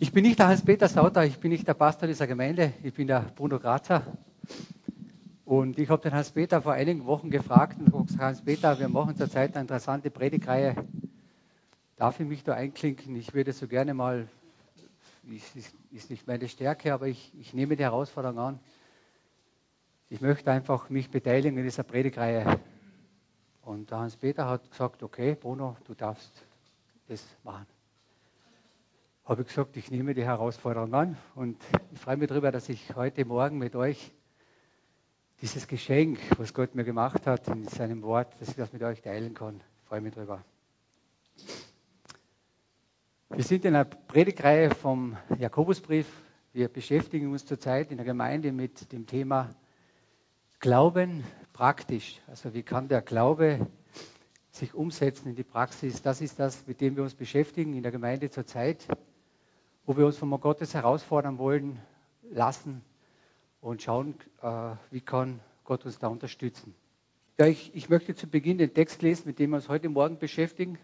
Ich bin nicht der Hans-Peter Sauter, ich bin nicht der Pastor dieser Gemeinde, ich bin der Bruno Grazer. Und ich habe den Hans-Peter vor einigen Wochen gefragt und gesagt, Hans-Peter, wir machen zurzeit eine interessante Predigreihe. Darf ich mich da einklinken? Ich würde so gerne mal, ist, ist nicht meine Stärke, aber ich, ich nehme die Herausforderung an. Ich möchte einfach mich beteiligen in dieser Predigreihe. Und der Hans-Peter hat gesagt, okay, Bruno, du darfst das machen habe ich gesagt, ich nehme die Herausforderung an und ich freue mich darüber, dass ich heute Morgen mit euch dieses Geschenk, was Gott mir gemacht hat in seinem Wort, dass ich das mit euch teilen kann. Ich freue mich darüber. Wir sind in einer Predigreihe vom Jakobusbrief. Wir beschäftigen uns zurzeit in der Gemeinde mit dem Thema Glauben praktisch. Also wie kann der Glaube sich umsetzen in die Praxis? Das ist das, mit dem wir uns beschäftigen in der Gemeinde zurzeit wo wir uns von Gottes herausfordern wollen lassen und schauen, äh, wie kann Gott uns da unterstützen. Ja, ich, ich möchte zu Beginn den Text lesen, mit dem wir uns heute Morgen beschäftigen.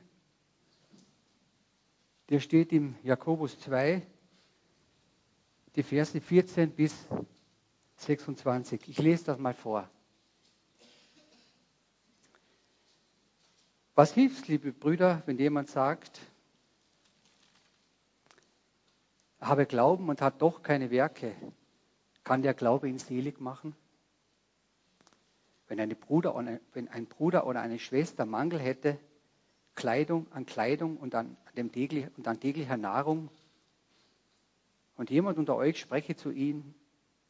Der steht im Jakobus 2, die Verse 14 bis 26. Ich lese das mal vor. Was hilft, liebe Brüder, wenn jemand sagt, habe Glauben und hat doch keine Werke, kann der Glaube ihn selig machen? Wenn, eine Bruder eine, wenn ein Bruder oder eine Schwester Mangel hätte, Kleidung an Kleidung und an, dem täglich, und an täglicher Nahrung, und jemand unter euch spreche zu ihnen,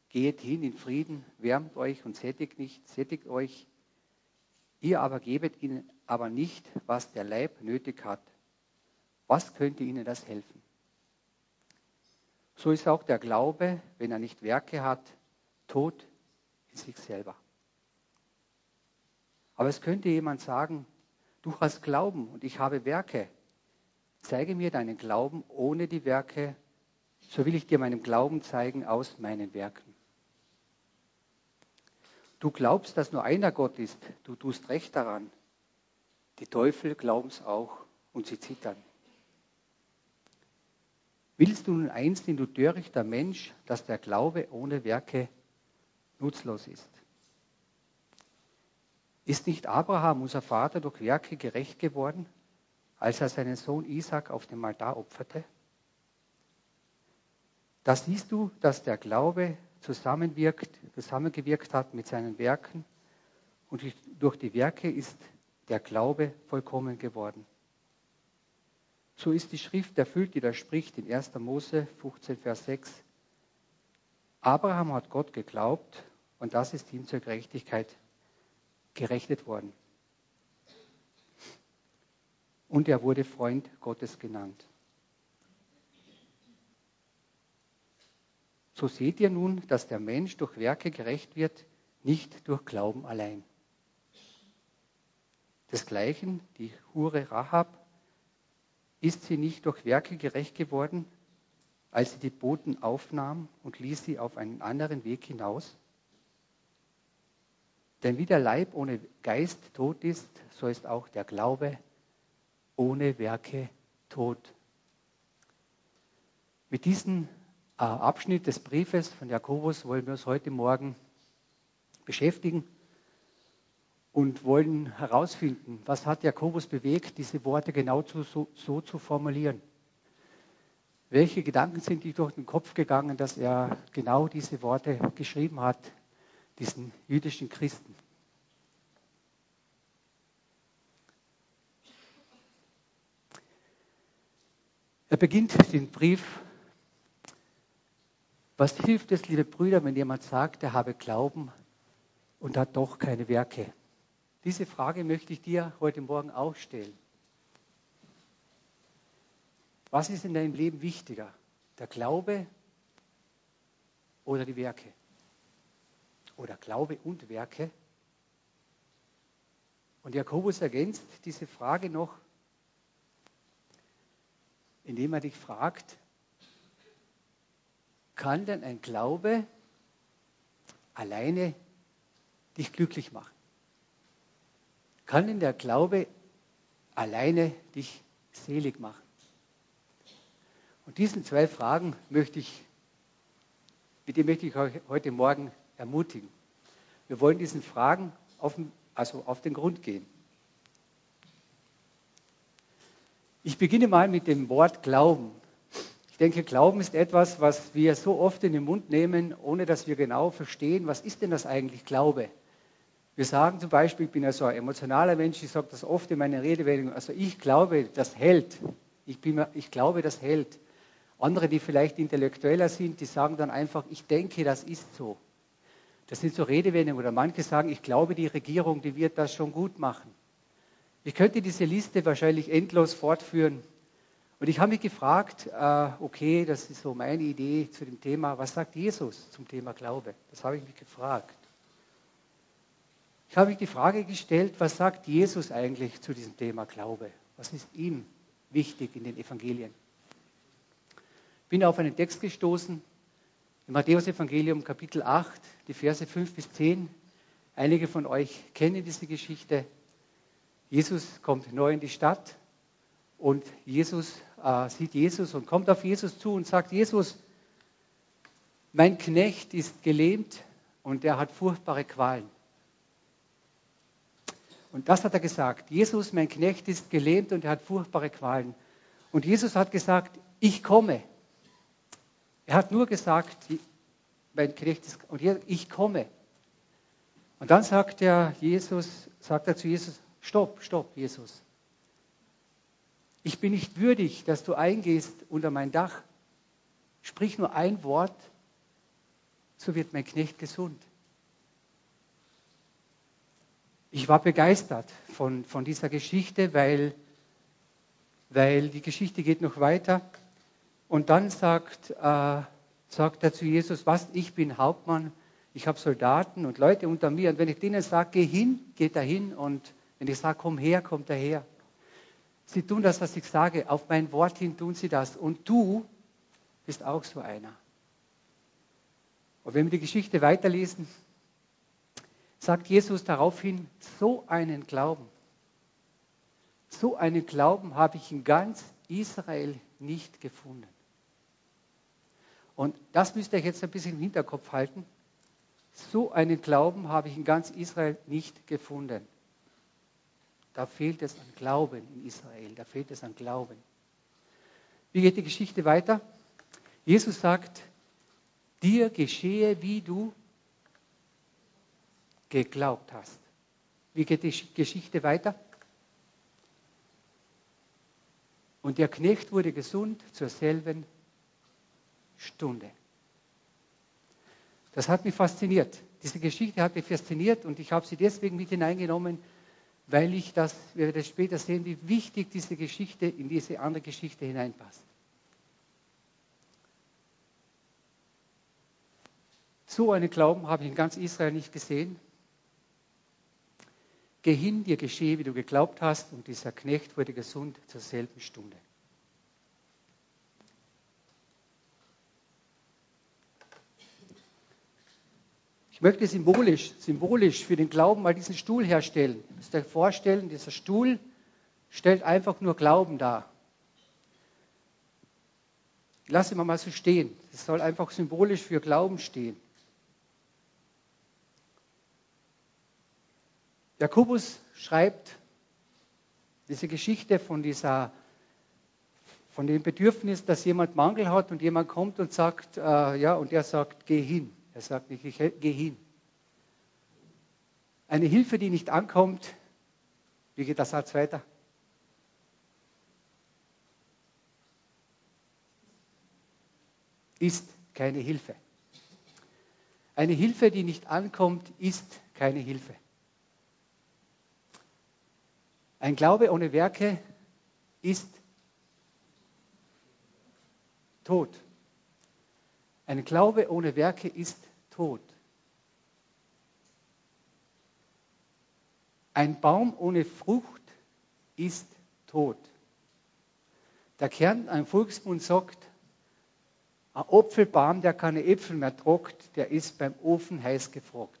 geht hin in Frieden, wärmt euch und sättigt nicht, sättigt euch, ihr aber gebet ihnen aber nicht, was der Leib nötig hat. Was könnte ihnen das helfen? So ist auch der Glaube, wenn er nicht Werke hat, tot in sich selber. Aber es könnte jemand sagen, du hast Glauben und ich habe Werke. Zeige mir deinen Glauben ohne die Werke, so will ich dir meinen Glauben zeigen aus meinen Werken. Du glaubst, dass nur einer Gott ist, du tust recht daran. Die Teufel glauben es auch und sie zittern. Willst du nun einsehen, du törichter Mensch, dass der Glaube ohne Werke nutzlos ist? Ist nicht Abraham, unser Vater, durch Werke gerecht geworden, als er seinen Sohn Isaac auf dem Altar opferte? Da siehst du, dass der Glaube zusammenwirkt, zusammengewirkt hat mit seinen Werken und durch die Werke ist der Glaube vollkommen geworden. So ist die Schrift erfüllt, die da spricht in 1. Mose 15, Vers 6. Abraham hat Gott geglaubt und das ist ihm zur Gerechtigkeit gerechnet worden. Und er wurde Freund Gottes genannt. So seht ihr nun, dass der Mensch durch Werke gerecht wird, nicht durch Glauben allein. Desgleichen die Hure Rahab ist sie nicht durch Werke gerecht geworden, als sie die Boten aufnahm und ließ sie auf einen anderen Weg hinaus? Denn wie der Leib ohne Geist tot ist, so ist auch der Glaube ohne Werke tot. Mit diesem äh, Abschnitt des Briefes von Jakobus wollen wir uns heute Morgen beschäftigen und wollen herausfinden, was hat Jakobus bewegt, diese Worte genau zu, so, so zu formulieren. Welche Gedanken sind ihm durch den Kopf gegangen, dass er genau diese Worte geschrieben hat, diesen jüdischen Christen? Er beginnt den Brief. Was hilft es, liebe Brüder, wenn jemand sagt, er habe Glauben und hat doch keine Werke? Diese Frage möchte ich dir heute Morgen auch stellen. Was ist in deinem Leben wichtiger? Der Glaube oder die Werke? Oder Glaube und Werke? Und Jakobus ergänzt diese Frage noch, indem er dich fragt, kann denn ein Glaube alleine dich glücklich machen? Kann denn der Glaube alleine dich selig machen? Und diesen zwei Fragen möchte ich, mit denen möchte ich euch heute Morgen ermutigen. Wir wollen diesen Fragen auf, also auf den Grund gehen. Ich beginne mal mit dem Wort Glauben. Ich denke, Glauben ist etwas, was wir so oft in den Mund nehmen, ohne dass wir genau verstehen, was ist denn das eigentlich Glaube? Wir sagen zum Beispiel, ich bin ja so ein emotionaler Mensch, ich sage das oft in meiner Redewendung, also ich glaube, das hält. Ich, bin, ich glaube, das hält. Andere, die vielleicht intellektueller sind, die sagen dann einfach, ich denke, das ist so. Das sind so Redewendungen oder manche sagen, ich glaube, die Regierung, die wird das schon gut machen. Ich könnte diese Liste wahrscheinlich endlos fortführen. Und ich habe mich gefragt, äh, okay, das ist so meine Idee zu dem Thema, was sagt Jesus zum Thema Glaube? Das habe ich mich gefragt. Ich habe mich die Frage gestellt, was sagt Jesus eigentlich zu diesem Thema Glaube? Was ist ihm wichtig in den Evangelien? Ich bin auf einen Text gestoßen, im Matthäus-Evangelium Kapitel 8, die Verse 5 bis 10. Einige von euch kennen diese Geschichte. Jesus kommt neu in die Stadt und Jesus äh, sieht Jesus und kommt auf Jesus zu und sagt, Jesus, mein Knecht ist gelähmt und er hat furchtbare Qualen. Und das hat er gesagt. Jesus, mein Knecht ist gelähmt und er hat furchtbare Qualen. Und Jesus hat gesagt, ich komme. Er hat nur gesagt, mein Knecht ist, und ich komme. Und dann sagt er Jesus, sagt er zu Jesus, stopp, stopp, Jesus ich bin nicht würdig, dass du eingehst unter mein Dach. Sprich nur ein Wort, so wird mein Knecht gesund. Ich war begeistert von, von dieser Geschichte, weil, weil die Geschichte geht noch weiter. Und dann sagt, äh, sagt er zu Jesus, was, ich bin Hauptmann, ich habe Soldaten und Leute unter mir. Und wenn ich denen sage, geh hin, geht er hin. Und wenn ich sage, komm her, kommt er her. Sie tun das, was ich sage. Auf mein Wort hin tun sie das. Und du bist auch so einer. Und wenn wir die Geschichte weiterlesen, sagt Jesus daraufhin, so einen Glauben, so einen Glauben habe ich in ganz Israel nicht gefunden. Und das müsst ihr jetzt ein bisschen im Hinterkopf halten. So einen Glauben habe ich in ganz Israel nicht gefunden. Da fehlt es an Glauben in Israel. Da fehlt es an Glauben. Wie geht die Geschichte weiter? Jesus sagt, dir geschehe, wie du geglaubt hast. Wie geht die Geschichte weiter? Und der Knecht wurde gesund zur selben Stunde. Das hat mich fasziniert. Diese Geschichte hat mich fasziniert und ich habe sie deswegen mit hineingenommen, weil ich das, wir werden später sehen, wie wichtig diese Geschichte in diese andere Geschichte hineinpasst. So einen Glauben habe ich in ganz Israel nicht gesehen. Geh hin, dir geschehe, wie du geglaubt hast, und dieser Knecht wurde gesund zur selben Stunde. Ich möchte symbolisch, symbolisch für den Glauben mal diesen Stuhl herstellen. Ihr müsst euch vorstellen, dieser Stuhl stellt einfach nur Glauben dar. Lass ihn mal so stehen. Es soll einfach symbolisch für Glauben stehen. Jakobus schreibt diese Geschichte von dieser von dem Bedürfnis, dass jemand Mangel hat und jemand kommt und sagt, äh, ja, und er sagt, geh hin. Er sagt nicht, ich gehe hin. Eine Hilfe, die nicht ankommt, wie geht der Satz weiter? Ist keine Hilfe. Eine Hilfe, die nicht ankommt, ist keine Hilfe. Ein Glaube ohne Werke ist tot. Ein Glaube ohne Werke ist tot. Ein Baum ohne Frucht ist tot. Der Kern, ein Volksmund sagt, ein Apfelbaum, der keine Äpfel mehr trockt, der ist beim Ofen heiß gefragt.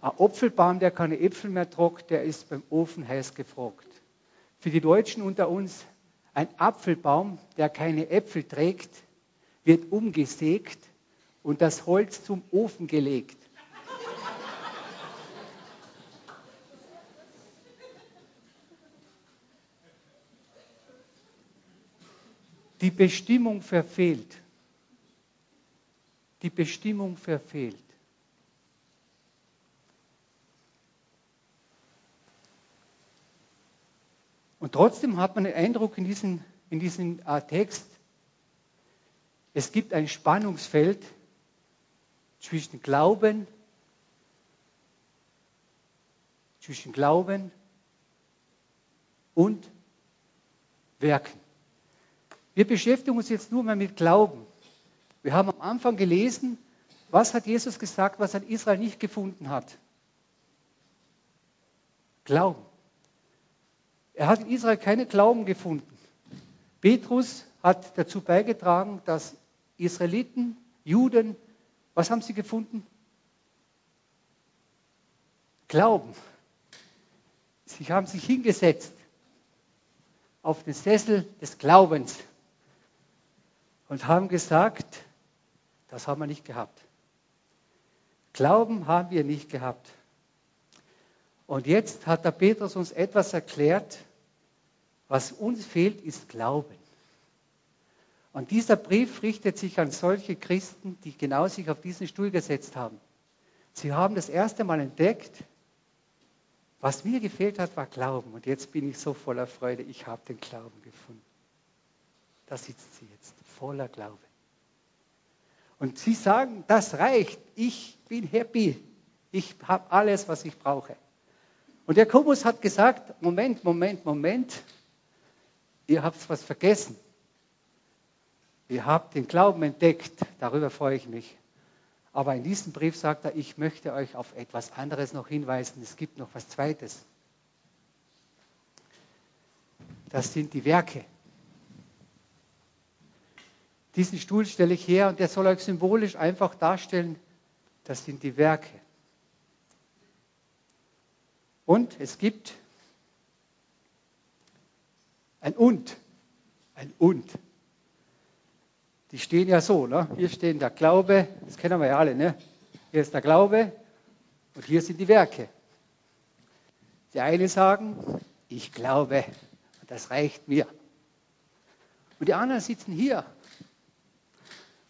Ein Apfelbaum, der keine Äpfel mehr trockt, der ist beim Ofen heiß gefragt. Für die Deutschen unter uns Ein Apfelbaum, der keine Äpfel trägt, wird umgesägt und das Holz zum Ofen gelegt. Die Bestimmung verfehlt. Die Bestimmung verfehlt. Und trotzdem hat man den Eindruck in diesem, in diesem äh, Text, es gibt ein Spannungsfeld zwischen Glauben, zwischen Glauben und Werken. Wir beschäftigen uns jetzt nur mal mit Glauben. Wir haben am Anfang gelesen, was hat Jesus gesagt, was an Israel nicht gefunden hat? Glauben. Er hat in Israel keine Glauben gefunden. Petrus hat dazu beigetragen, dass Israeliten, Juden, was haben sie gefunden? Glauben. Sie haben sich hingesetzt auf den Sessel des Glaubens und haben gesagt, das haben wir nicht gehabt. Glauben haben wir nicht gehabt. Und jetzt hat der Petrus uns etwas erklärt, was uns fehlt, ist Glauben. Und dieser Brief richtet sich an solche Christen, die genau sich auf diesen Stuhl gesetzt haben. Sie haben das erste Mal entdeckt, was mir gefehlt hat, war Glauben. Und jetzt bin ich so voller Freude, ich habe den Glauben gefunden. Da sitzt sie jetzt voller Glaube. Und sie sagen, das reicht, ich bin happy, ich habe alles, was ich brauche. Und Jakobus hat gesagt, Moment, Moment, Moment, ihr habt was vergessen. Ihr habt den Glauben entdeckt, darüber freue ich mich. Aber in diesem Brief sagt er, ich möchte euch auf etwas anderes noch hinweisen. Es gibt noch was Zweites. Das sind die Werke. Diesen Stuhl stelle ich her und der soll euch symbolisch einfach darstellen, das sind die Werke. Und es gibt ein Und. Ein Und. Die stehen ja so, ne? Hier stehen der Glaube, das kennen wir ja alle, ne? Hier ist der Glaube und hier sind die Werke. Die einen sagen, ich glaube, das reicht mir. Und die anderen sitzen hier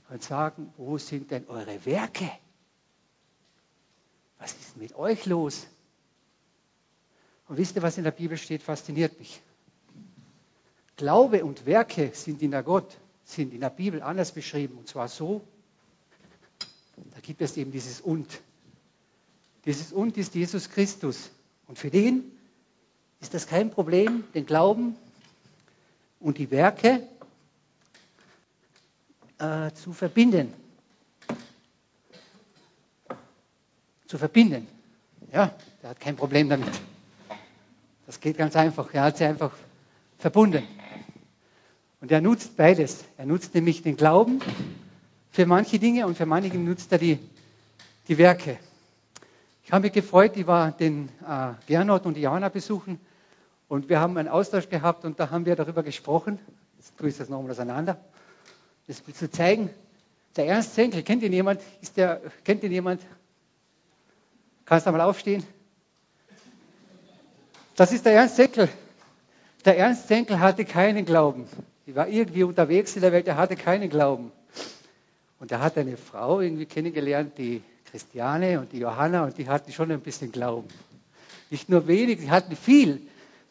und sagen, wo sind denn eure Werke? Was ist mit euch los? Und wisst ihr, was in der Bibel steht, fasziniert mich. Glaube und Werke sind in der Gott, sind in der Bibel anders beschrieben. Und zwar so, da gibt es eben dieses Und. Dieses Und ist Jesus Christus. Und für den ist das kein Problem, den Glauben und die Werke äh, zu verbinden. Zu verbinden. Ja, der hat kein Problem damit. Das geht ganz einfach. Er hat sie einfach verbunden. Und er nutzt beides. Er nutzt nämlich den Glauben für manche Dinge und für manche nutzt er die, die Werke. Ich habe mich gefreut, ich war den äh, Gernot und Jana besuchen und wir haben einen Austausch gehabt und da haben wir darüber gesprochen. Jetzt tue ich das nochmal auseinander das zu zeigen. Der Ernst Zenkel, kennt ihn jemand? Ist der, kennt ihn jemand? Kannst du mal aufstehen? Das ist der Ernst Zenkel. Der Ernst Zenkel hatte keinen Glauben. Er war irgendwie unterwegs in der Welt, er hatte keinen Glauben. Und er hat eine Frau irgendwie kennengelernt, die Christiane und die Johanna, und die hatten schon ein bisschen Glauben. Nicht nur wenig, sie hatten viel.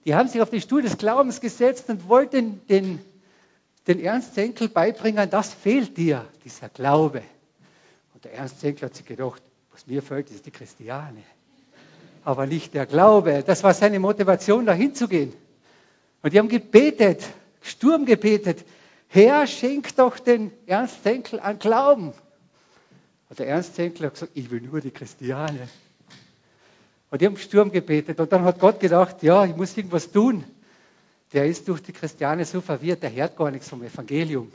Die haben sich auf den Stuhl des Glaubens gesetzt und wollten den den Ernst Zenkel beibringen, das fehlt dir, dieser Glaube. Und der Ernst Zenkel hat sich gedacht, was mir fehlt, ist die Christiane. Aber nicht der Glaube. Das war seine Motivation, dahin zu gehen. Und die haben gebetet, Sturm gebetet. Herr, schenk doch den Ernst Zenkel an Glauben. Und der Ernst Zenkel hat gesagt, ich will nur die Christiane. Und die haben Sturm gebetet. Und dann hat Gott gedacht, ja, ich muss irgendwas tun der ist durch die Christiane so verwirrt, der hört gar nichts vom Evangelium.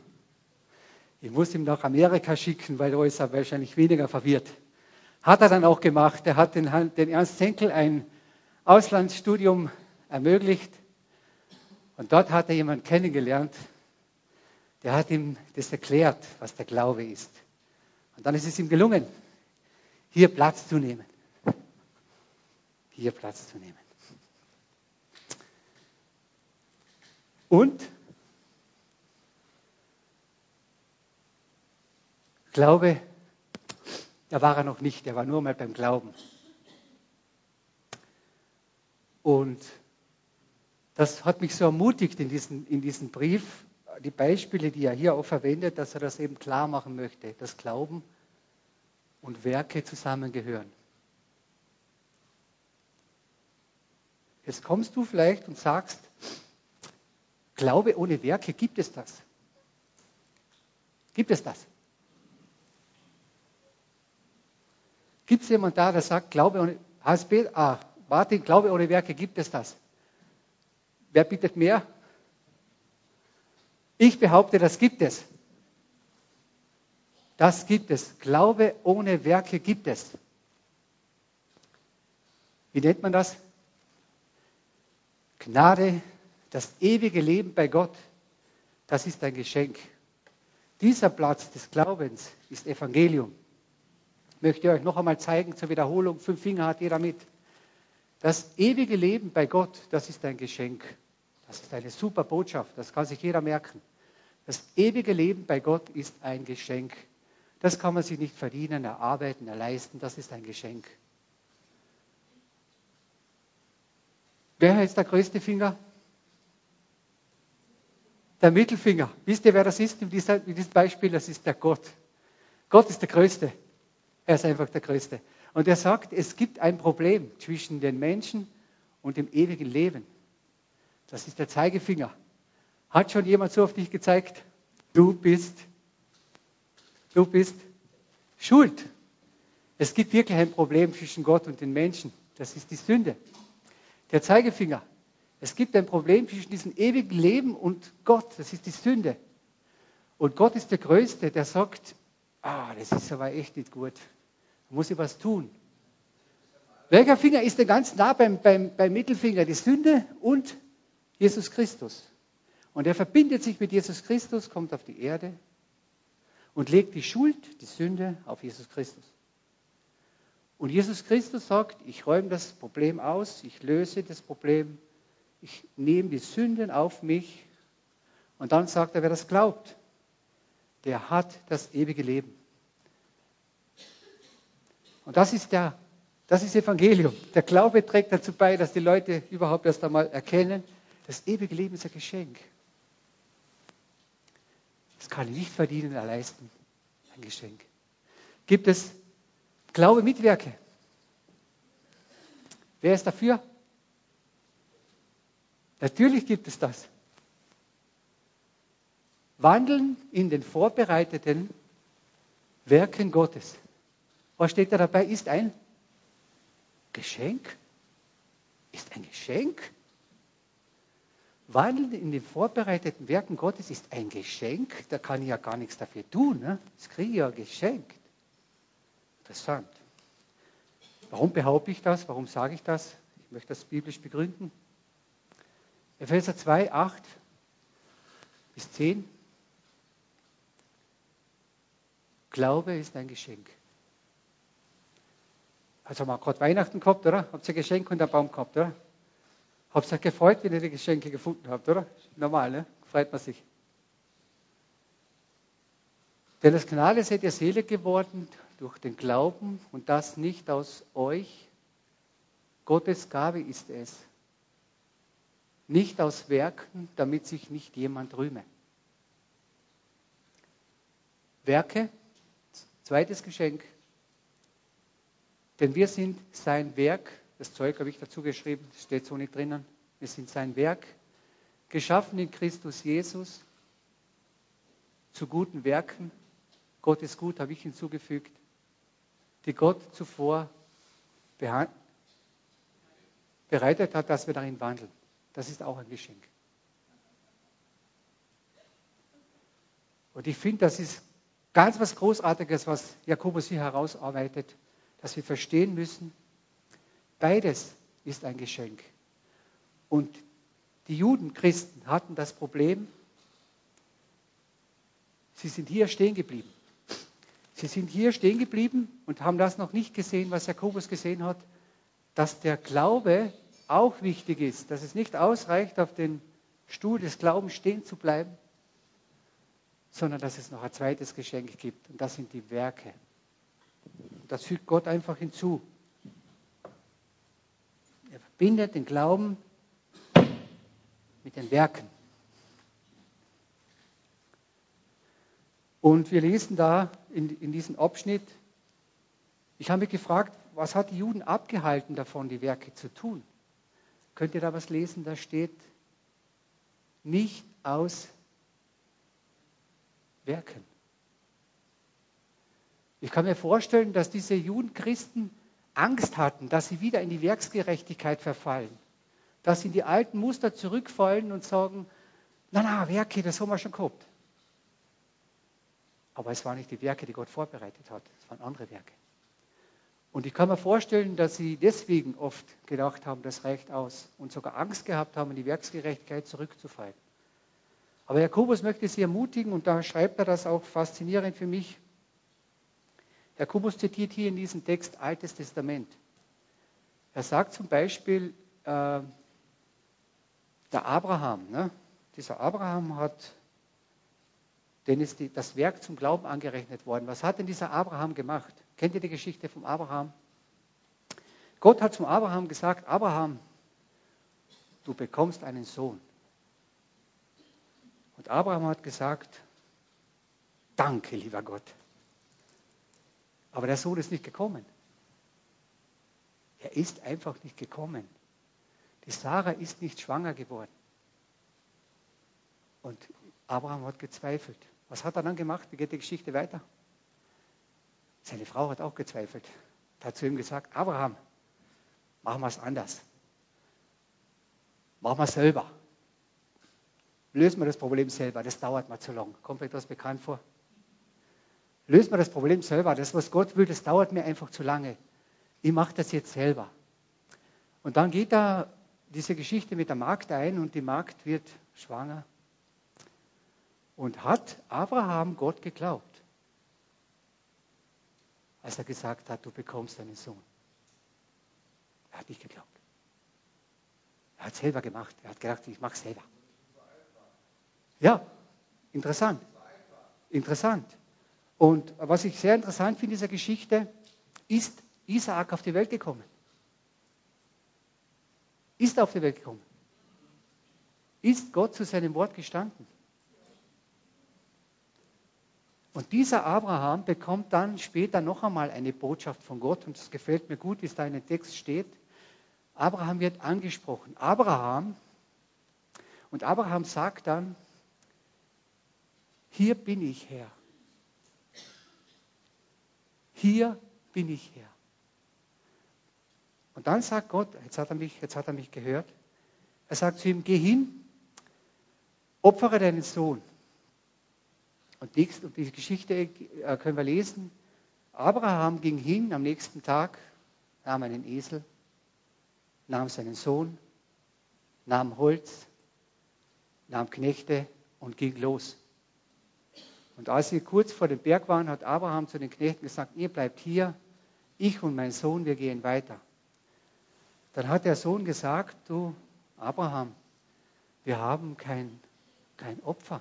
Ich muss ihn nach Amerika schicken, weil da ist er wahrscheinlich weniger verwirrt. Hat er dann auch gemacht. Er hat den, den Ernst Zenkel ein Auslandsstudium ermöglicht. Und dort hat er jemanden kennengelernt, der hat ihm das erklärt, was der Glaube ist. Und dann ist es ihm gelungen, hier Platz zu nehmen. Hier Platz zu nehmen. Und Glaube, da war er noch nicht, er war nur mal beim Glauben. Und das hat mich so ermutigt in diesem in diesen Brief, die Beispiele, die er hier auch verwendet, dass er das eben klar machen möchte, dass Glauben und Werke zusammengehören. Jetzt kommst du vielleicht und sagst, Glaube ohne Werke, gibt es das? Gibt es das? Gibt es jemand da, der sagt, Glaube ohne HSB, ah, Martin, Glaube ohne Werke, gibt es das? Wer bittet mehr? Ich behaupte, das gibt es. Das gibt es. Glaube ohne Werke gibt es. Wie nennt man das? Gnade, das ewige Leben bei Gott, das ist ein Geschenk. Dieser Platz des Glaubens ist Evangelium. Ich möchte euch noch einmal zeigen zur Wiederholung. Fünf Finger hat jeder mit. Das ewige Leben bei Gott, das ist ein Geschenk. Das ist eine super Botschaft. Das kann sich jeder merken. Das ewige Leben bei Gott ist ein Geschenk. Das kann man sich nicht verdienen, erarbeiten, erleisten. Das ist ein Geschenk. Wer jetzt der größte Finger? Der Mittelfinger. Wisst ihr, wer das ist in diesem Beispiel? Das ist der Gott. Gott ist der Größte. Er ist einfach der Größte. Und er sagt, es gibt ein Problem zwischen den Menschen und dem ewigen Leben. Das ist der Zeigefinger. Hat schon jemand so auf dich gezeigt? Du bist, du bist schuld. Es gibt wirklich ein Problem zwischen Gott und den Menschen. Das ist die Sünde. Der Zeigefinger. Es gibt ein Problem zwischen diesem ewigen Leben und Gott. Das ist die Sünde. Und Gott ist der Größte, der sagt, ah, das ist aber echt nicht gut. Da muss ich was tun. Welcher Finger ist denn ganz nah beim, beim, beim Mittelfinger? Die Sünde und Jesus Christus. Und er verbindet sich mit Jesus Christus, kommt auf die Erde und legt die Schuld, die Sünde auf Jesus Christus. Und Jesus Christus sagt, ich räume das Problem aus, ich löse das Problem, ich nehme die Sünden auf mich. Und dann sagt er, wer das glaubt, der hat das ewige Leben. Und das ist der, das ist Evangelium. Der Glaube trägt dazu bei, dass die Leute überhaupt erst einmal erkennen, das ewige Leben ist ein Geschenk. Das kann ich nicht verdienen, erleisten. Ein Geschenk. Gibt es Glaube mit Werke? Wer ist dafür? Natürlich gibt es das. Wandeln in den vorbereiteten Werken Gottes. Was steht da dabei? Ist ein Geschenk? Ist ein Geschenk? Wandeln in den vorbereiteten Werken Gottes ist ein Geschenk. Da kann ich ja gar nichts dafür tun. Ne? Das kriege ich ja geschenkt. Interessant. Warum behaupte ich das? Warum sage ich das? Ich möchte das biblisch begründen. Epheser 2, 8 bis 10. Glaube ist ein Geschenk. Also haben wir gerade Weihnachten gehabt, oder? Habt ihr Geschenk und einen Baum gehabt, oder? Euch gefreut, wenn ihr die Geschenke gefunden habt, oder? Normal, ne? Freut man sich. Denn das Gnade seid ihr Seele geworden durch den Glauben und das nicht aus euch. Gottes Gabe ist es. Nicht aus Werken, damit sich nicht jemand rühme. Werke, zweites Geschenk. Denn wir sind sein Werk, das Zeug habe ich dazu geschrieben, steht so nicht drinnen. Wir sind sein Werk, geschaffen in Christus Jesus zu guten Werken. Gott ist gut, habe ich hinzugefügt, die Gott zuvor bereitet hat, dass wir darin wandeln. Das ist auch ein Geschenk. Und ich finde, das ist ganz was Großartiges, was Jakobus hier herausarbeitet, dass wir verstehen müssen, Beides ist ein Geschenk. Und Die Juden, Christen hatten das Problem, sie sind hier stehen geblieben. Sie sind hier stehen geblieben und haben das noch nicht gesehen, was Jakobus gesehen hat, dass der Glaube auch wichtig ist, dass es nicht ausreicht, auf den Stuhl des Glaubens stehen zu bleiben, sondern dass es noch ein zweites Geschenk gibt und das sind die Werke. Das fügt Gott einfach hinzu. Er verbindet den Glauben mit den Werken. Und wir lesen da in, in diesem Abschnitt, ich habe mich gefragt, was hat die Juden abgehalten davon, die Werke zu tun? Könnt ihr da was lesen? Da steht, nicht aus Werken. Ich kann mir vorstellen, dass diese Judenchristen Angst hatten, dass sie wieder in die Werksgerechtigkeit verfallen, dass sie in die alten Muster zurückfallen und sagen, na na, Werke, das haben wir schon gehabt. Aber es waren nicht die Werke, die Gott vorbereitet hat, es waren andere Werke. Und ich kann mir vorstellen, dass sie deswegen oft gedacht haben, das reicht aus und sogar Angst gehabt haben, in die Werksgerechtigkeit zurückzufallen. Aber Jakobus möchte sie ermutigen und da schreibt er das auch faszinierend für mich. Jakobus zitiert hier in diesem Text Altes Testament. Er sagt zum Beispiel, äh, der Abraham, ne? dieser Abraham hat, den ist die, das Werk zum Glauben angerechnet worden. Was hat denn dieser Abraham gemacht? Kennt ihr die Geschichte vom Abraham? Gott hat zum Abraham gesagt, Abraham, du bekommst einen Sohn. Und Abraham hat gesagt, danke, lieber Gott. Aber der Sohn ist nicht gekommen. Er ist einfach nicht gekommen. Die Sarah ist nicht schwanger geworden. Und Abraham hat gezweifelt. Was hat er dann gemacht? Wie geht die Geschichte weiter? Seine Frau hat auch gezweifelt. Hat zu ihm gesagt, Abraham, machen wir es anders. Machen wir es selber. Lösen wir das Problem selber. Das dauert mal zu lang. Kommt euch das bekannt vor? Lösen wir das Problem selber. Das, was Gott will, das dauert mir einfach zu lange. Ich mache das jetzt selber. Und dann geht da diese Geschichte mit der Magd ein und die Magd wird schwanger. Und hat Abraham Gott geglaubt? als er gesagt hat, du bekommst einen Sohn. Er hat nicht geglaubt. Er hat selber gemacht. Er hat gedacht, ich mache selber. Ja, interessant. Interessant. Und was ich sehr interessant finde in dieser Geschichte, ist Isaak auf die Welt gekommen. Ist auf die Welt gekommen. Ist Gott zu seinem Wort gestanden. Und dieser Abraham bekommt dann später noch einmal eine Botschaft von Gott und es gefällt mir gut, wie es da in dem Text steht. Abraham wird angesprochen. Abraham, und Abraham sagt dann, hier bin ich Herr. Hier bin ich Herr. Und dann sagt Gott, jetzt hat er mich, jetzt hat er mich gehört, er sagt zu ihm, geh hin, opfere deinen Sohn. Und die, die Geschichte äh, können wir lesen. Abraham ging hin am nächsten Tag, nahm einen Esel, nahm seinen Sohn, nahm Holz, nahm Knechte und ging los. Und als sie kurz vor dem Berg waren, hat Abraham zu den Knechten gesagt, ihr bleibt hier, ich und mein Sohn, wir gehen weiter. Dann hat der Sohn gesagt, du Abraham, wir haben kein, kein Opfer.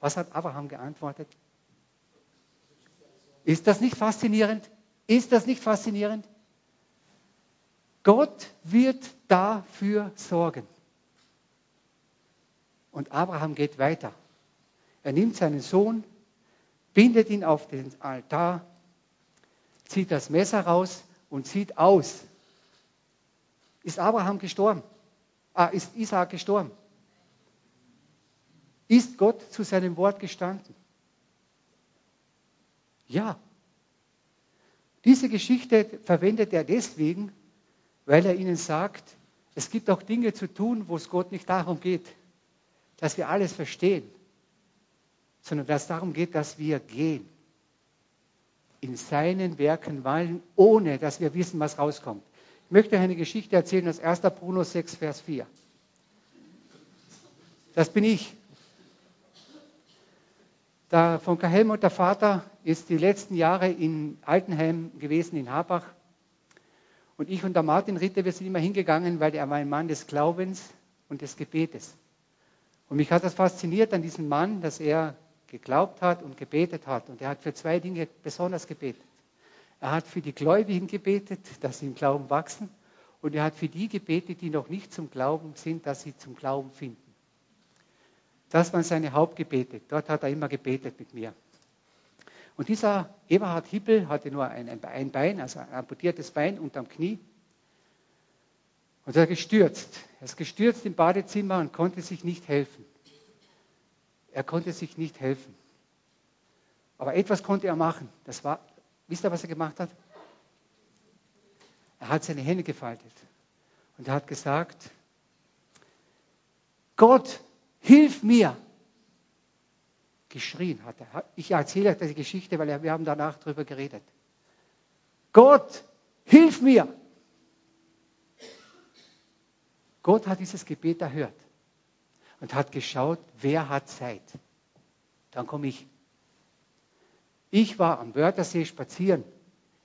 Was hat Abraham geantwortet? Ist das nicht faszinierend? Ist das nicht faszinierend? Gott wird dafür sorgen. Und Abraham geht weiter. Er nimmt seinen Sohn, bindet ihn auf den Altar, zieht das Messer raus und zieht aus. Ist Abraham gestorben? Ah, ist Isaac gestorben? Ist Gott zu seinem Wort gestanden? Ja. Diese Geschichte verwendet er deswegen, weil er ihnen sagt, es gibt auch Dinge zu tun, wo es Gott nicht darum geht, dass wir alles verstehen, sondern dass es darum geht, dass wir gehen. In seinen Werken weilen, ohne dass wir wissen, was rauskommt. Ich möchte eine Geschichte erzählen aus 1. Bruno 6, Vers 4. Das bin ich. Der von Karl Helmut, der Vater, ist die letzten Jahre in Altenheim gewesen, in Habach. Und ich und der Martin Ritter, wir sind immer hingegangen, weil er war ein Mann des Glaubens und des Gebetes. Und mich hat das fasziniert an diesem Mann, dass er geglaubt hat und gebetet hat. Und er hat für zwei Dinge besonders gebetet. Er hat für die Gläubigen gebetet, dass sie im Glauben wachsen. Und er hat für die gebetet, die noch nicht zum Glauben sind, dass sie zum Glauben finden. Das waren seine Hauptgebete. Dort hat er immer gebetet mit mir. Und dieser Eberhard Hippel hatte nur ein, ein Bein, also ein amputiertes Bein unterm Knie. Und er ist gestürzt. Er ist gestürzt im Badezimmer und konnte sich nicht helfen. Er konnte sich nicht helfen. Aber etwas konnte er machen. Das war, wisst ihr, was er gemacht hat? Er hat seine Hände gefaltet und er hat gesagt, Gott, hilf mir. Geschrien hat er. Ich erzähle euch die Geschichte, weil wir haben danach darüber geredet. Gott, hilf mir. Gott hat dieses Gebet erhört und hat geschaut, wer hat Zeit. Dann komme ich. Ich war am Wörthersee spazieren.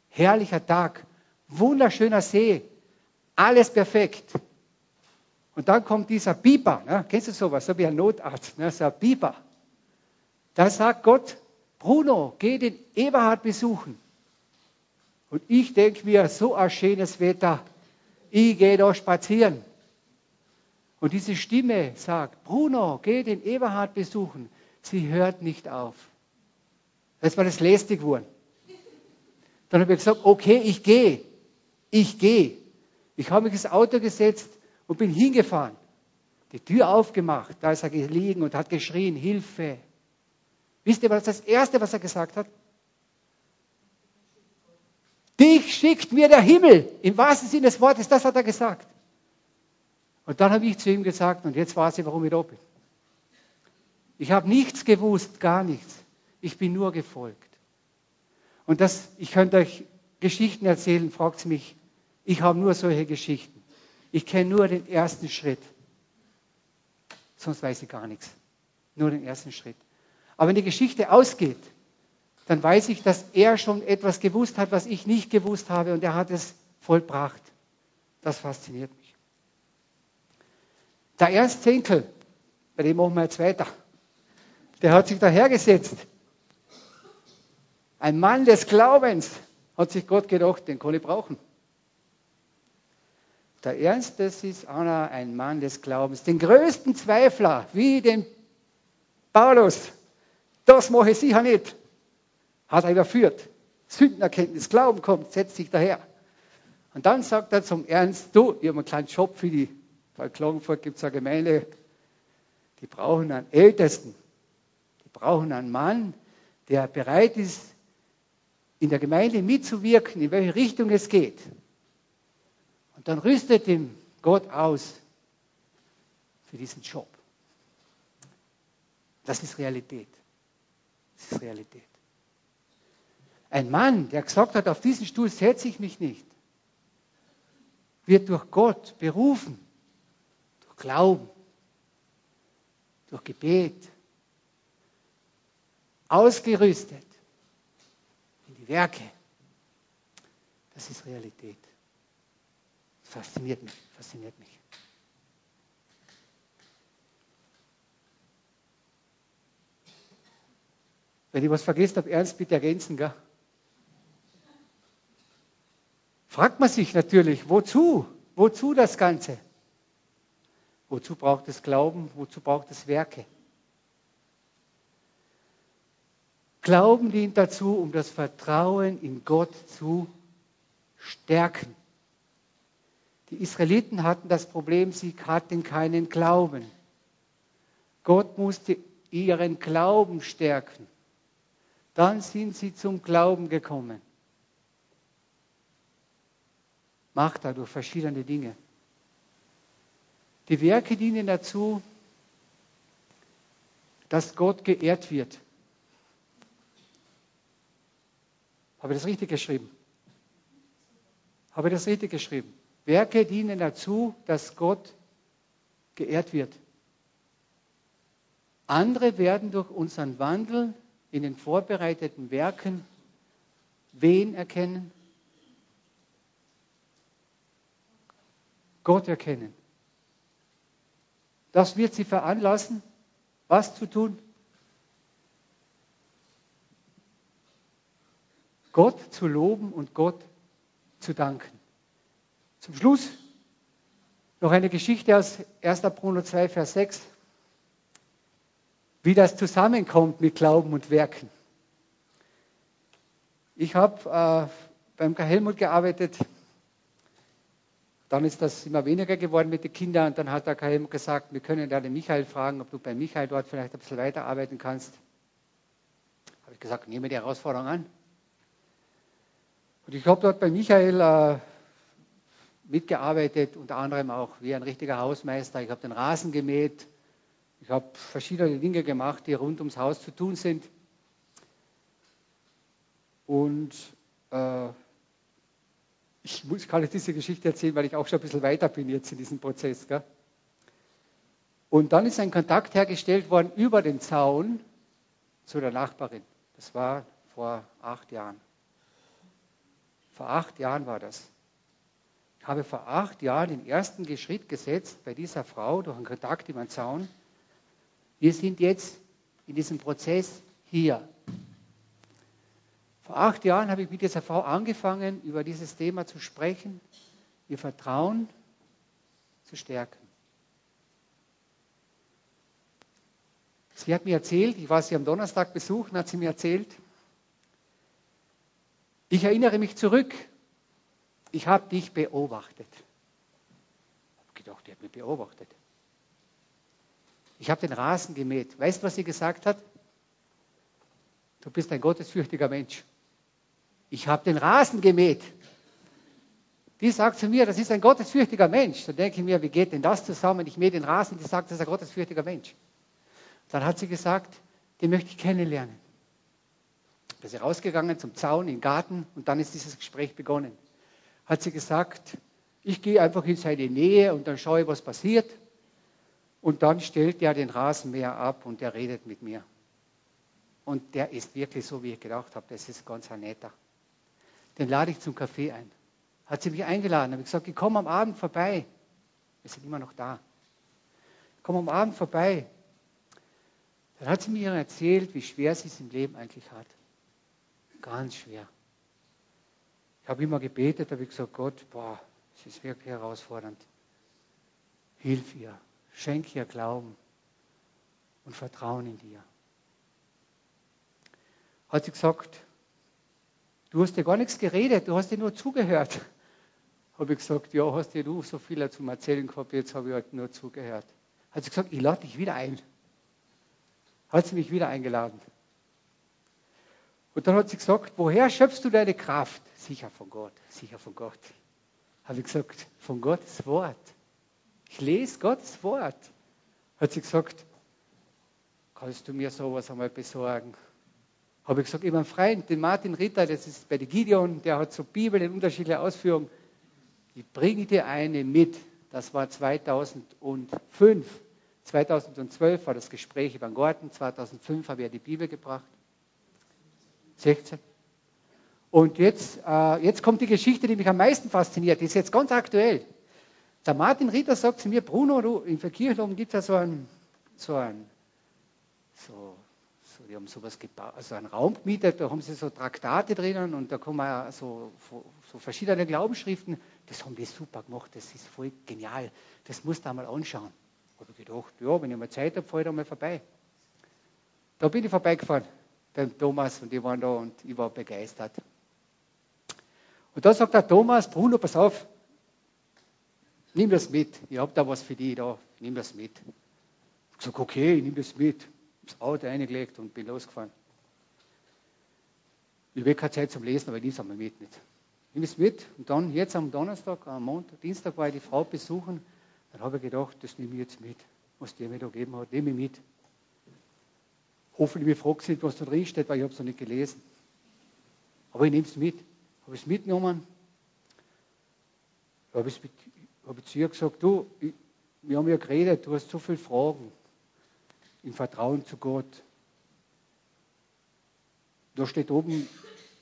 Herrlicher Tag, wunderschöner See, alles perfekt. Und dann kommt dieser Biber, ne? kennst du sowas, so wie ein Notarzt, ne? so ein Biber. Da sagt Gott, Bruno, geh den Eberhard besuchen. Und ich denke mir, so ein schönes Wetter, ich gehe da spazieren. Und diese Stimme sagt, Bruno, geh den Eberhard besuchen. Sie hört nicht auf. Das war das lästig geworden. Dann habe ich gesagt, okay, ich gehe. Ich gehe. Ich habe mich ins Auto gesetzt und bin hingefahren. Die Tür aufgemacht, da ist er gelegen und hat geschrien, Hilfe. Wisst ihr, was das Erste, was er gesagt hat? Dich schickt mir der Himmel. Im wahrsten Sinne des Wortes, das hat er gesagt. Und dann habe ich zu ihm gesagt, und jetzt weiß ich, warum ich da bin. Ich habe nichts gewusst, gar nichts. Ich bin nur gefolgt. Und das, ich könnte euch Geschichten erzählen, fragt mich. Ich habe nur solche Geschichten. Ich kenne nur den ersten Schritt. Sonst weiß ich gar nichts. Nur den ersten Schritt. Aber wenn die Geschichte ausgeht, dann weiß ich, dass er schon etwas gewusst hat, was ich nicht gewusst habe und er hat es vollbracht. Das fasziniert mich. Der Ernst Zenkel, bei dem machen wir jetzt weiter, der hat sich dahergesetzt. Ein Mann des Glaubens hat sich Gott gedacht, den kann ich brauchen. Der Ernst, das ist einer, ein Mann des Glaubens. Den größten Zweifler, wie den Paulus, das mache ich sicher nicht, hat er überführt. Sündenerkenntnis, Glauben kommt, setzt sich daher. Und dann sagt er zum Ernst, du, ich habe einen kleinen Job für die, bei Klagenfurt gibt es eine Gemeinde, die brauchen einen Ältesten. Die brauchen einen Mann, der bereit ist, in der Gemeinde mitzuwirken, in welche Richtung es geht. Und dann rüstet ihm Gott aus für diesen Job. Das ist Realität. Das ist Realität. Ein Mann, der gesagt hat, auf diesen Stuhl setze ich mich nicht, wird durch Gott berufen, Glauben, durch Gebet, ausgerüstet in die Werke. Das ist Realität. Fasziniert mich, fasziniert mich. Wenn ich was vergesst habe, ernst bitte ergänzen, gell? Fragt man sich natürlich, wozu? Wozu das Ganze? Wozu braucht es Glauben? Wozu braucht es Werke? Glauben dient dazu, um das Vertrauen in Gott zu stärken. Die Israeliten hatten das Problem, sie hatten keinen Glauben. Gott musste ihren Glauben stärken. Dann sind sie zum Glauben gekommen. Macht dadurch verschiedene Dinge. Die Werke dienen dazu, dass Gott geehrt wird. Habe ich das richtig geschrieben? Habe ich das richtig geschrieben? Werke dienen dazu, dass Gott geehrt wird. Andere werden durch unseren Wandel in den vorbereiteten Werken wen erkennen? Gott erkennen. Das wird sie veranlassen, was zu tun? Gott zu loben und Gott zu danken. Zum Schluss noch eine Geschichte aus 1. Bruno 2, Vers 6, wie das zusammenkommt mit Glauben und Werken. Ich habe äh, beim Helmut gearbeitet, dann ist das immer weniger geworden mit den Kindern und dann hat der Helmut gesagt, wir können ja den Michael fragen, ob du bei Michael dort vielleicht ein bisschen weiterarbeiten kannst. Habe ich gesagt, nehme die Herausforderung an. Und ich habe dort bei Michael äh, mitgearbeitet, unter anderem auch wie ein richtiger Hausmeister. Ich habe den Rasen gemäht. Ich habe verschiedene Dinge gemacht, die rund ums Haus zu tun sind. Und äh, ich muss, kann jetzt diese Geschichte erzählen, weil ich auch schon ein bisschen weiter bin jetzt in diesem Prozess. Gell? Und dann ist ein Kontakt hergestellt worden über den Zaun zu der Nachbarin. Das war vor acht Jahren. Vor acht Jahren war das. Ich habe vor acht Jahren den ersten Schritt gesetzt bei dieser Frau durch einen Kontakt über den Zaun. Wir sind jetzt in diesem Prozess hier. Vor acht Jahren habe ich mit dieser Frau angefangen, über dieses Thema zu sprechen, ihr Vertrauen zu stärken. Sie hat mir erzählt, ich war sie am Donnerstag besuchen, hat sie mir erzählt, ich erinnere mich zurück, ich habe dich beobachtet. Ich habe gedacht, die hat mich beobachtet. Ich habe den Rasen gemäht. Weißt du, was sie gesagt hat? Du bist ein gottesfürchtiger Mensch. Ich habe den Rasen gemäht. Die sagt zu mir, das ist ein gottesfürchtiger Mensch. Dann denke ich mir, wie geht denn das zusammen? Ich mähe den Rasen, die sagt, das ist ein gottesfürchtiger Mensch. Dann hat sie gesagt, den möchte ich kennenlernen. Da ist sie rausgegangen zum Zaun im Garten und dann ist dieses Gespräch begonnen. Hat sie gesagt, ich gehe einfach in seine Nähe und dann schaue, was passiert. Und dann stellt er den Rasenmäher ab und er redet mit mir. Und der ist wirklich so, wie ich gedacht habe. Das ist ganz ein netter. Den lade ich zum Kaffee ein. Hat sie mich eingeladen. Habe ich gesagt, ich komme am Abend vorbei. Wir sind immer noch da. Ich komme am Abend vorbei. Dann hat sie mir erzählt, wie schwer sie es im Leben eigentlich hat. Ganz schwer. Ich habe immer gebetet, habe ich gesagt, Gott, boah, es ist wirklich herausfordernd. Hilf ihr, schenk ihr Glauben und Vertrauen in dir. Hat sie gesagt, du hast ja gar nichts geredet, du hast dir nur zugehört. Habe ich gesagt, ja, hast dir du so viel zum Erzählen gehabt, jetzt habe ich halt nur zugehört. Hat sie gesagt, ich lade dich wieder ein. Hat sie mich wieder eingeladen. Und dann hat sie gesagt, woher schöpfst du deine Kraft? Sicher von Gott, sicher von Gott. Habe ich gesagt, von Gottes Wort. Ich lese Gottes Wort. Hat sie gesagt, kannst du mir sowas einmal besorgen? Habe ich gesagt, einen Freund, den Martin Ritter, das ist bei der Gideon, der hat so Bibel in unterschiedlichen Ausführungen. Ich bringe dir eine mit. Das war 2005. 2012 war das Gespräch über den Garten. 2005 habe ich die Bibel gebracht. 16. Und jetzt, äh, jetzt kommt die Geschichte, die mich am meisten fasziniert. Die ist jetzt ganz aktuell. Der Martin Ritter sagt zu mir, Bruno, du, in Verkirchloben gibt es ja so einen, so ein, so, die haben sowas gebaut, also einen Raum gemietet, da haben sie so Traktate drinnen und da kommen ja so, so verschiedene Glaubensschriften. Das haben die super gemacht, das ist voll genial. Das musst du einmal anschauen. Habe ich gedacht, ja, wenn ich mal Zeit habe, fahre ich da mal vorbei. Da bin ich vorbeigefahren beim Thomas und die waren da und ich war begeistert. Und da sagt der Thomas, Bruno, pass auf, nimm das mit. Ich habe da was für dich da, nimm das mit. Ich sage, okay, ich nehme das mit. Das Auto eingelegt und bin losgefahren. Ich habe keine Zeit zum Lesen, aber ich nehme es mit. Nicht. Ich nehme es mit und dann jetzt am Donnerstag, am Montag, Dienstag war ich die Frau besuchen. Dann habe ich gedacht, das nehme ich jetzt mit, was der mir da gegeben hat, nehme ich mit. Hoffentlich mir fragt sind, was da drin steht, weil ich habe es noch nicht gelesen. Aber ich nehme es mit. Habe es mitgenommen. Habe ich, hab ich zu ihr gesagt, du, ich, wir haben ja geredet, du hast so viele Fragen. Im Vertrauen zu Gott. Da steht oben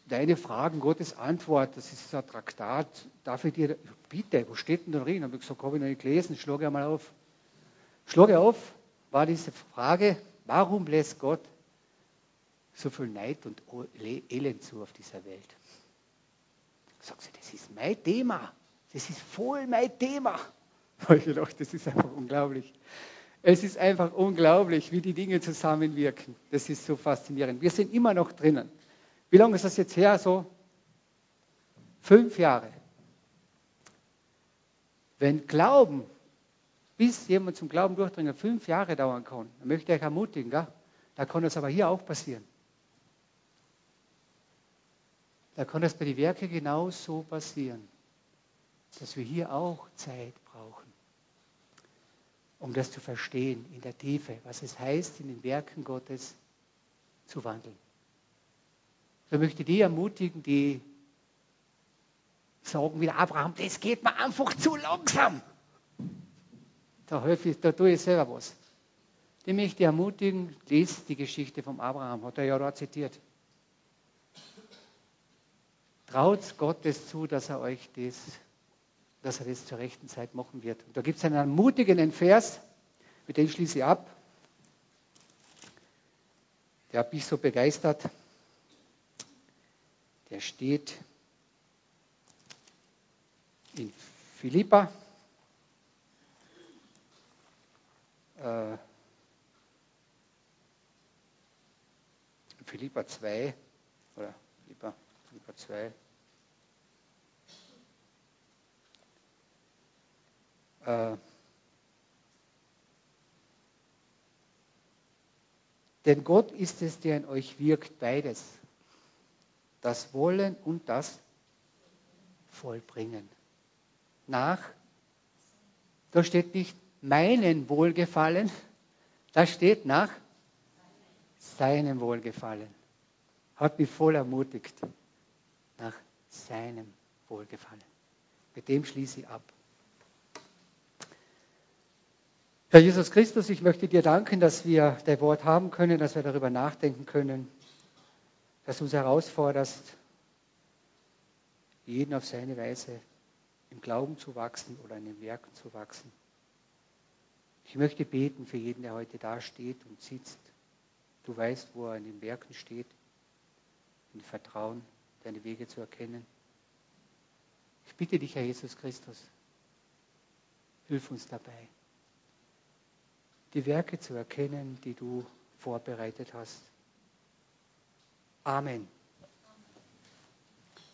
deine Fragen, Gottes Antwort. Das ist ein Traktat. Darf ich dir, bitte, wo steht denn da drin? Habe ich gesagt, habe ich noch nicht gelesen, schlage ich mal auf. Schlage auf, war diese Frage, warum lässt Gott so viel Neid und Elend zu auf dieser Welt? Sagt sie, das ist mein Thema. Das ist voll mein Thema. Ich gedacht, das ist einfach unglaublich. Es ist einfach unglaublich, wie die Dinge zusammenwirken. Das ist so faszinierend. Wir sind immer noch drinnen. Wie lange ist das jetzt her? So fünf Jahre. Wenn Glauben, bis jemand zum Glauben durchdringen, fünf Jahre dauern kann, dann möchte ich ermutigen, gell? da kann das aber hier auch passieren. Da kann das bei den Werken genauso passieren, dass wir hier auch Zeit brauchen um das zu verstehen in der Tiefe, was es heißt, in den Werken Gottes zu wandeln. So möchte ich die ermutigen, die sagen wie Abraham, das geht mir einfach zu langsam. Da, ich, da tue ich selber was. Die möchte ich ermutigen, lest die Geschichte vom Abraham, hat er ja da zitiert. Traut Gottes zu, dass er euch das dass er das zur rechten Zeit machen wird. Und da gibt es einen ermutigenden Vers, mit dem schließe ich ab. Der hat mich so begeistert. Der steht in Philippa. Äh, Philippa 2 oder Philippa, Philippa 2. Äh, denn Gott ist es, der in euch wirkt, beides. Das Wollen und das Vollbringen. Nach, da steht nicht meinen Wohlgefallen, da steht nach seinem Wohlgefallen. Hat mich voll ermutigt. Nach seinem Wohlgefallen. Mit dem schließe ich ab. Herr Jesus Christus, ich möchte dir danken, dass wir dein Wort haben können, dass wir darüber nachdenken können, dass du uns herausforderst, jeden auf seine Weise im Glauben zu wachsen oder in den Werken zu wachsen. Ich möchte beten für jeden, der heute da steht und sitzt. Du weißt, wo er in den Werken steht, in Vertrauen, deine Wege zu erkennen. Ich bitte dich, Herr Jesus Christus, hilf uns dabei die Werke zu erkennen, die du vorbereitet hast. Amen.